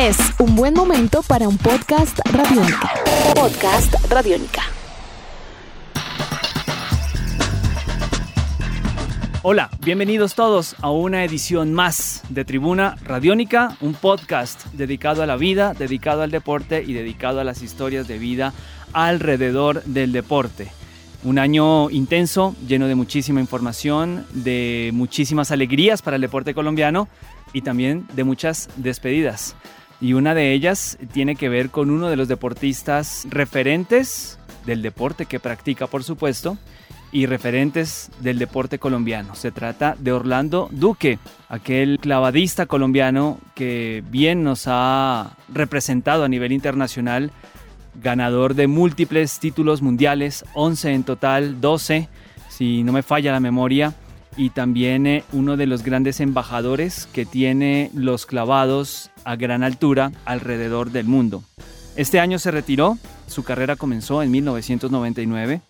Es un buen momento para un podcast radiónica. Podcast radiónica. Hola, bienvenidos todos a una edición más de Tribuna Radiónica, un podcast dedicado a la vida, dedicado al deporte y dedicado a las historias de vida alrededor del deporte. Un año intenso, lleno de muchísima información, de muchísimas alegrías para el deporte colombiano y también de muchas despedidas y una de ellas tiene que ver con uno de los deportistas referentes del deporte que practica, por supuesto, y referentes del deporte colombiano. Se trata de Orlando Duque, aquel clavadista colombiano que bien nos ha representado a nivel internacional, ganador de múltiples títulos mundiales, 11 en total, 12, si no me falla la memoria y también eh, uno de los grandes embajadores que tiene los clavados a gran altura alrededor del mundo. Este año se retiró, su carrera comenzó en 1999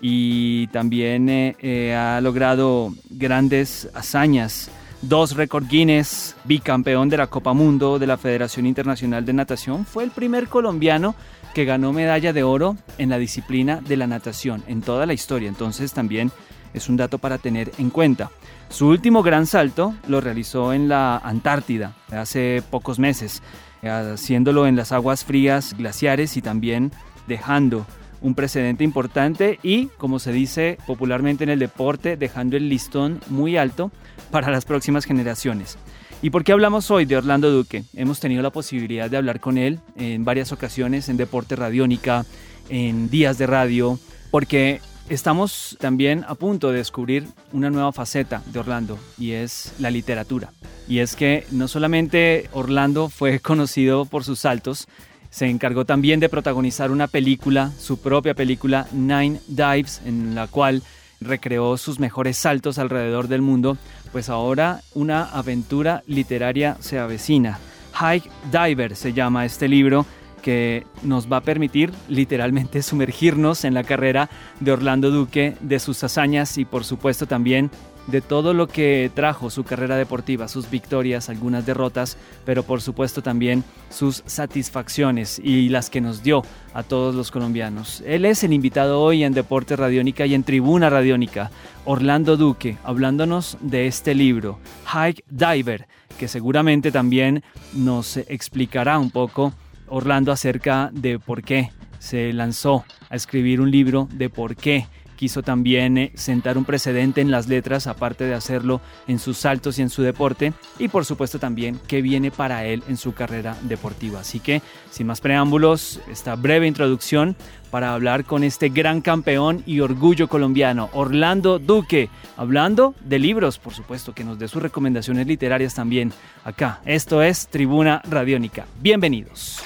y también eh, eh, ha logrado grandes hazañas. Dos récord Guinness, bicampeón de la Copa Mundo de la Federación Internacional de Natación, fue el primer colombiano que ganó medalla de oro en la disciplina de la natación en toda la historia. Entonces también es un dato para tener en cuenta. Su último gran salto lo realizó en la Antártida hace pocos meses, haciéndolo en las aguas frías glaciares y también dejando un precedente importante y, como se dice popularmente en el deporte, dejando el listón muy alto para las próximas generaciones. ¿Y por qué hablamos hoy de Orlando Duque? Hemos tenido la posibilidad de hablar con él en varias ocasiones en Deporte Radiónica, en Días de Radio, porque Estamos también a punto de descubrir una nueva faceta de Orlando y es la literatura. Y es que no solamente Orlando fue conocido por sus saltos, se encargó también de protagonizar una película, su propia película Nine Dives, en la cual recreó sus mejores saltos alrededor del mundo, pues ahora una aventura literaria se avecina. Hike Diver se llama este libro que nos va a permitir literalmente sumergirnos en la carrera de Orlando Duque, de sus hazañas y por supuesto también de todo lo que trajo su carrera deportiva, sus victorias, algunas derrotas, pero por supuesto también sus satisfacciones y las que nos dio a todos los colombianos. Él es el invitado hoy en Deporte Radiónica y en Tribuna Radiónica, Orlando Duque, hablándonos de este libro, Hike Diver, que seguramente también nos explicará un poco Orlando acerca de por qué se lanzó a escribir un libro de por qué quiso también eh, sentar un precedente en las letras, aparte de hacerlo en sus saltos y en su deporte, y por supuesto también qué viene para él en su carrera deportiva. Así que, sin más preámbulos, esta breve introducción para hablar con este gran campeón y orgullo colombiano, Orlando Duque, hablando de libros, por supuesto, que nos dé sus recomendaciones literarias también acá. Esto es Tribuna Radiónica. Bienvenidos.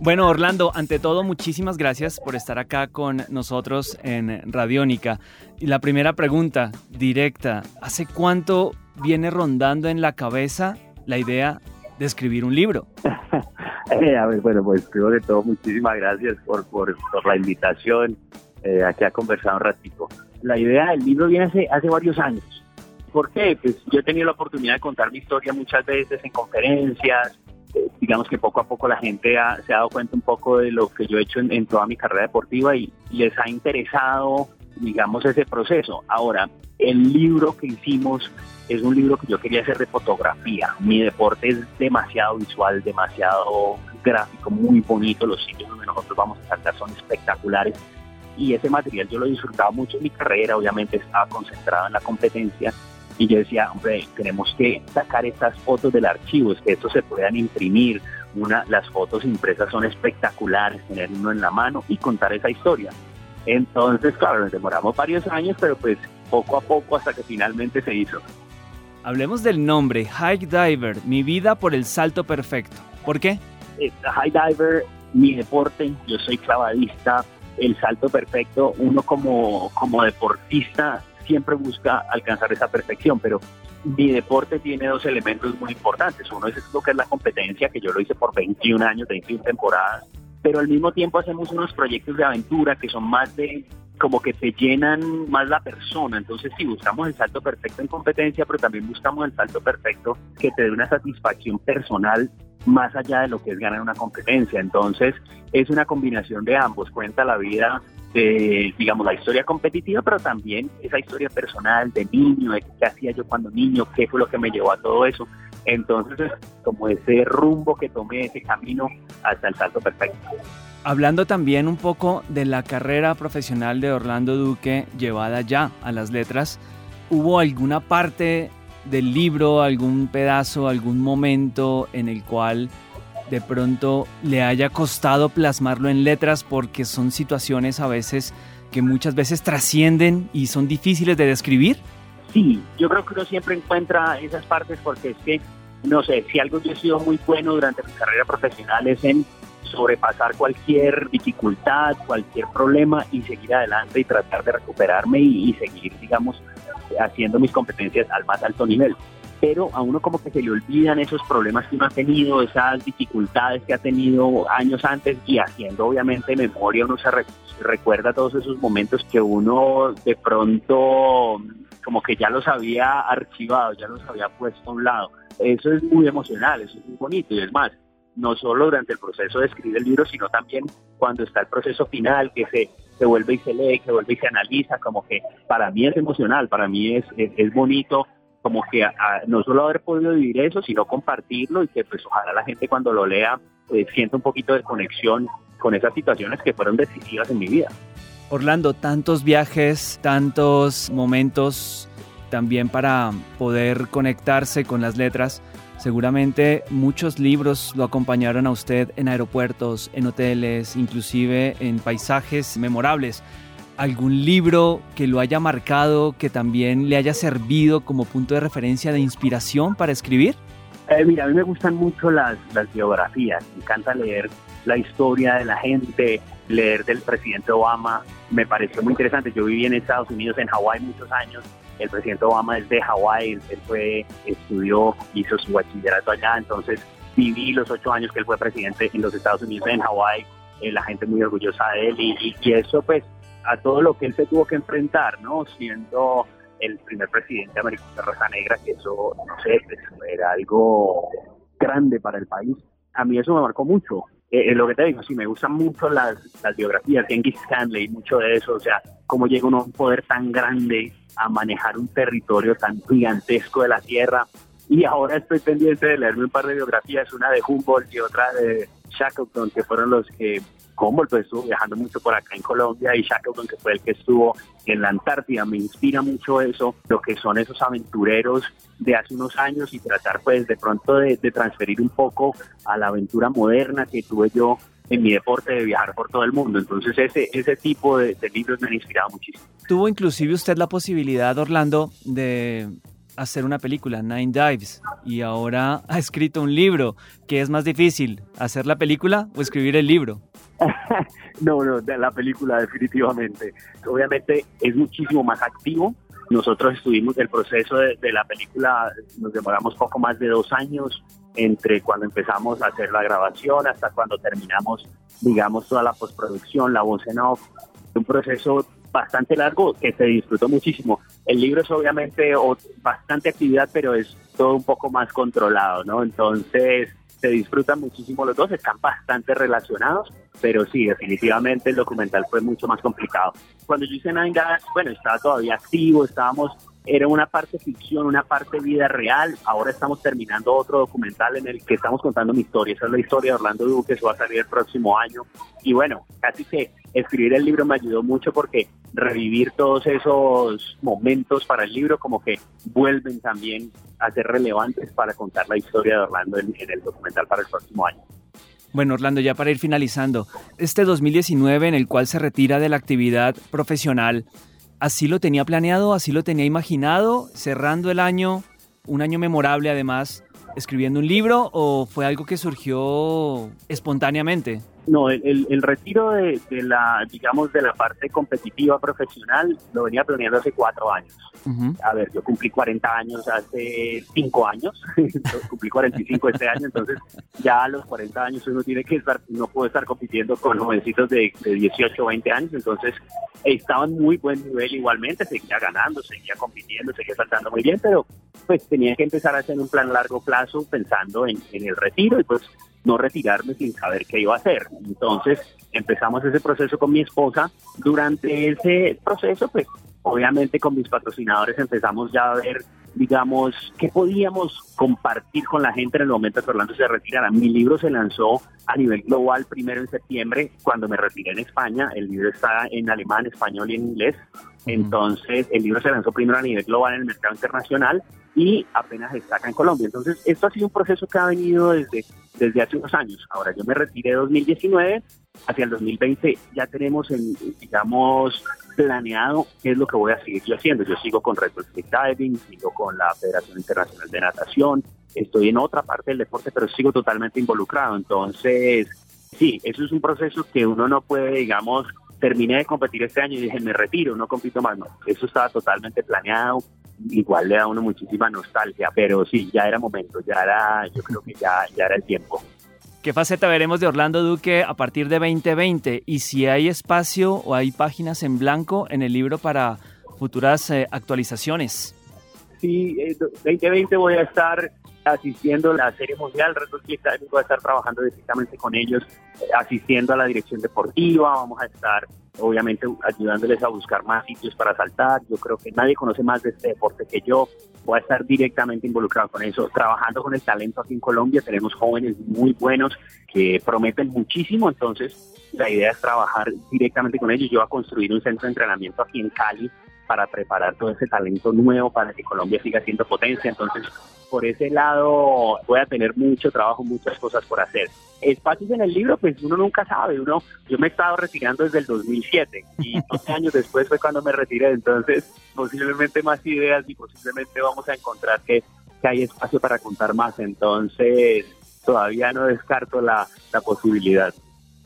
Bueno, Orlando, ante todo, muchísimas gracias por estar acá con nosotros en Radiónica. Y la primera pregunta directa, ¿hace cuánto viene rondando en la cabeza la idea de escribir un libro? Eh, a ver, bueno, pues primero de todo, muchísimas gracias por, por, la invitación eh, aquí a conversar un ratito. La idea del libro viene hace, hace varios años. ¿Por qué? Pues yo he tenido la oportunidad de contar mi historia muchas veces en conferencias, digamos que poco a poco la gente se ha dado cuenta un poco de lo que yo he hecho en, toda mi carrera deportiva y les ha interesado, digamos, ese proceso. Ahora, el libro que hicimos es un libro que yo quería hacer de fotografía. Mi deporte es demasiado visual, demasiado gráfico, muy bonito. Los sitios donde nosotros vamos a saltar son espectaculares. Y ese material yo lo he disfrutado mucho en mi carrera, obviamente estaba concentrado en la competencia y yo decía, hombre, tenemos que sacar estas fotos del archivo, es que estos se puedan imprimir. Una, las fotos impresas son espectaculares, tener uno en la mano y contar esa historia. Entonces, claro, nos demoramos varios años, pero pues poco a poco hasta que finalmente se hizo. Hablemos del nombre, High Diver, mi vida por el salto perfecto. ¿Por qué? High Diver, mi deporte, yo soy clavadista, el salto perfecto, uno como, como deportista siempre busca alcanzar esa perfección, pero mi deporte tiene dos elementos muy importantes. Uno es lo que es la competencia, que yo lo hice por 21 años, 21 temporadas, pero al mismo tiempo hacemos unos proyectos de aventura que son más de, como que te llenan más la persona. Entonces sí, buscamos el salto perfecto en competencia, pero también buscamos el salto perfecto que te dé una satisfacción personal más allá de lo que es ganar una competencia. Entonces es una combinación de ambos. Cuenta la vida de, digamos, la historia competitiva, pero también esa historia personal de niño, de qué hacía yo cuando niño, qué fue lo que me llevó a todo eso. Entonces es como ese rumbo que tomé, ese camino hasta el salto perfecto. Hablando también un poco de la carrera profesional de Orlando Duque llevada ya a las letras, ¿hubo alguna parte del libro, algún pedazo, algún momento en el cual de pronto le haya costado plasmarlo en letras porque son situaciones a veces que muchas veces trascienden y son difíciles de describir? Sí, yo creo que uno siempre encuentra esas partes porque es que, no sé, si algo yo he sido muy bueno durante mi carrera profesional es en sobrepasar cualquier dificultad, cualquier problema y seguir adelante y tratar de recuperarme y, seguir, digamos, haciendo mis competencias al más alto nivel pero a uno como que se le olvidan esos problemas que uno ha tenido, esas dificultades que ha tenido años antes y haciendo obviamente memoria uno se recuerda todos esos momentos que uno de pronto como que ya los había archivado, ya los había puesto a un lado. Eso es muy emocional, eso es muy bonito y es más, no solo durante el proceso de escribir el libro, sino también cuando está el proceso final, que se, se vuelve y se lee, que vuelve y se analiza, como que para mí es emocional, para mí es, es bonito como que no solo haber podido vivir eso, sino compartirlo y que pues ojalá la gente cuando lo lea pues, sienta un poquito de conexión con esas situaciones que fueron decisivas en mi vida. Orlando, tantos viajes, tantos momentos también para poder conectarse con las letras. Seguramente muchos libros lo acompañaron a usted en aeropuertos, en hoteles, inclusive en paisajes memorables algún libro que lo haya marcado, que también le haya servido como punto de referencia de inspiración para escribir? Eh, mira, a mí me gustan mucho las, las biografías, me encanta leer la historia de la gente, leer del presidente Obama, me pareció muy interesante. Yo viví en Estados Unidos, en Hawái muchos años, el presidente Obama es de Hawái, él fue, estudió, hizo su bachillerato allá, entonces viví los ocho años que él fue presidente en los Estados Unidos, en Hawái, eh, la gente muy orgullosa de él y, y eso pues a todo lo que él se tuvo que enfrentar, ¿no? Siendo el primer presidente americano de raza negra, que eso, no sé, pues, era algo grande para el país. A mí eso me marcó mucho. Eh, eh, lo que te digo, sí, me gustan mucho las, las biografías, Genghis Khan, leí mucho de eso, o sea, cómo llega uno a un poder tan grande a manejar un territorio tan gigantesco de la tierra. Y ahora estoy pendiente de leerme un par de biografías, una de Humboldt y otra de Shackleton, que fueron los que Humboldt pues, estuvo viajando mucho por acá en Colombia y Shackleton, que fue el que estuvo en la Antártida. Me inspira mucho eso, lo que son esos aventureros de hace unos años y tratar pues de pronto de, transferir un poco a la aventura moderna que tuve yo en mi deporte de viajar por todo el mundo. Entonces ese, ese tipo de, de libros me han inspirado muchísimo. Tuvo inclusive usted la posibilidad, Orlando, de hacer una película, Nine Dives, y ahora ha escrito un libro. ¿Qué es más difícil, hacer la película o escribir el libro? no, no, de la película definitivamente. Obviamente es muchísimo más activo. Nosotros estuvimos el proceso de, la película, nos demoramos poco más de dos años entre cuando empezamos a hacer la grabación hasta cuando terminamos, digamos, toda la postproducción, la voz en off. Un proceso bastante largo que se disfrutó muchísimo. El libro es obviamente bastante actividad, pero es todo un poco más controlado, ¿no? Entonces, se disfrutan muchísimo los dos, están bastante relacionados, pero sí, definitivamente el documental fue mucho más complicado. Cuando yo hice Nine bueno, estaba todavía activo, estábamos, era una parte ficción, una parte vida real, ahora estamos terminando otro documental en el que estamos contando mi historia, esa es la historia de Orlando Duque, eso va a salir el próximo año, y bueno, casi que escribir el libro me ayudó mucho porque revivir todos esos momentos para el libro como que vuelven también a ser relevantes para contar la historia de Orlando en, el documental para el próximo año. Bueno, Orlando, ya para ir finalizando, este 2019 en el cual se retira de la actividad profesional, ¿así lo tenía planeado, así lo tenía imaginado, cerrando el año, un año memorable además, escribiendo un libro o fue algo que surgió espontáneamente? No, el, el, retiro de, la, digamos, de la parte competitiva profesional lo venía planeando hace cuatro años. A ver, yo cumplí 40 años hace cinco años, cumplí 45 este año, entonces ya a los 40 años uno tiene que estar, no puede estar compitiendo con jovencitos de, de 18 o 20 años, entonces estaban muy buen nivel igualmente, seguía ganando, seguía compitiendo, seguía saltando muy bien, pero pues tenía que empezar a hacer un plan largo plazo pensando en, en el retiro y pues no retirarme sin saber qué iba a hacer. Entonces empezamos ese proceso con mi esposa. Durante ese proceso, pues obviamente con mis patrocinadores empezamos ya a ver, digamos, qué podíamos compartir con la gente en el momento que Orlando se retirara. Mi libro se lanzó a nivel global primero en septiembre, cuando me retiré en España. El libro está en alemán, español y en inglés. Entonces, el libro se lanzó primero a nivel global en el mercado internacional y apenas está acá en Colombia. Entonces, esto ha sido un proceso que ha venido desde, desde hace unos años. Ahora, yo me retiré en 2019, hacia el 2020 ya tenemos, en, digamos, planeado qué es lo que voy a seguir yo haciendo. Yo sigo con Red Bull Diving, sigo con la Federación Internacional de Natación, estoy en otra parte del deporte, pero sigo totalmente involucrado. Entonces, sí, eso es un proceso que uno no puede, digamos, terminé de competir este año y dije, me retiro, no compito más. No, eso estaba totalmente planeado. Igual le da a uno muchísima nostalgia, pero sí, ya era momento, ya era, yo creo que ya, ya era el tiempo. ¿Qué faceta veremos de Orlando Duque a partir de 2020? Y si hay espacio o hay páginas en blanco en el libro para futuras eh, actualizaciones. Sí, 2020 eh, voy a estar asistiendo a la Serie Mundial, Red Bull voy a estar trabajando directamente con ellos, eh, asistiendo a la dirección deportiva, vamos a estar obviamente ayudándoles a buscar más sitios para saltar. Yo creo que nadie conoce más de este deporte que yo. Voy a estar directamente involucrado con eso, trabajando con el talento aquí en Colombia. Tenemos jóvenes muy buenos que prometen muchísimo, entonces la idea es trabajar directamente con ellos. Yo voy a construir un centro de entrenamiento aquí en Cali para preparar todo ese talento nuevo para que Colombia siga siendo potencia. Entonces, por ese lado voy a tener mucho trabajo, muchas cosas por hacer. Espacios en el libro, pues uno nunca sabe, uno, yo me he estado retirando desde el 2007 y 12 años después fue cuando me retiré, entonces posiblemente más ideas y posiblemente vamos a encontrar que, que hay espacio para contar más, entonces todavía no descarto la, la posibilidad.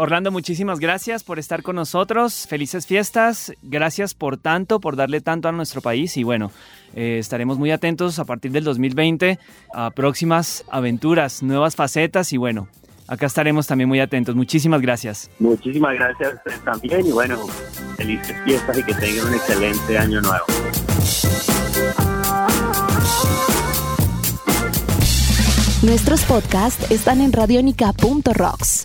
Orlando, muchísimas gracias por estar con nosotros. Felices fiestas. Gracias por tanto, por darle tanto a nuestro país. Y bueno, eh, estaremos muy atentos a partir del 2020 a próximas aventuras, nuevas facetas. Y bueno, acá estaremos también muy atentos. Muchísimas gracias. Muchísimas gracias a ustedes también. Y bueno, felices fiestas y que tengan un excelente año nuevo. Nuestros podcasts están en radionica.rocks,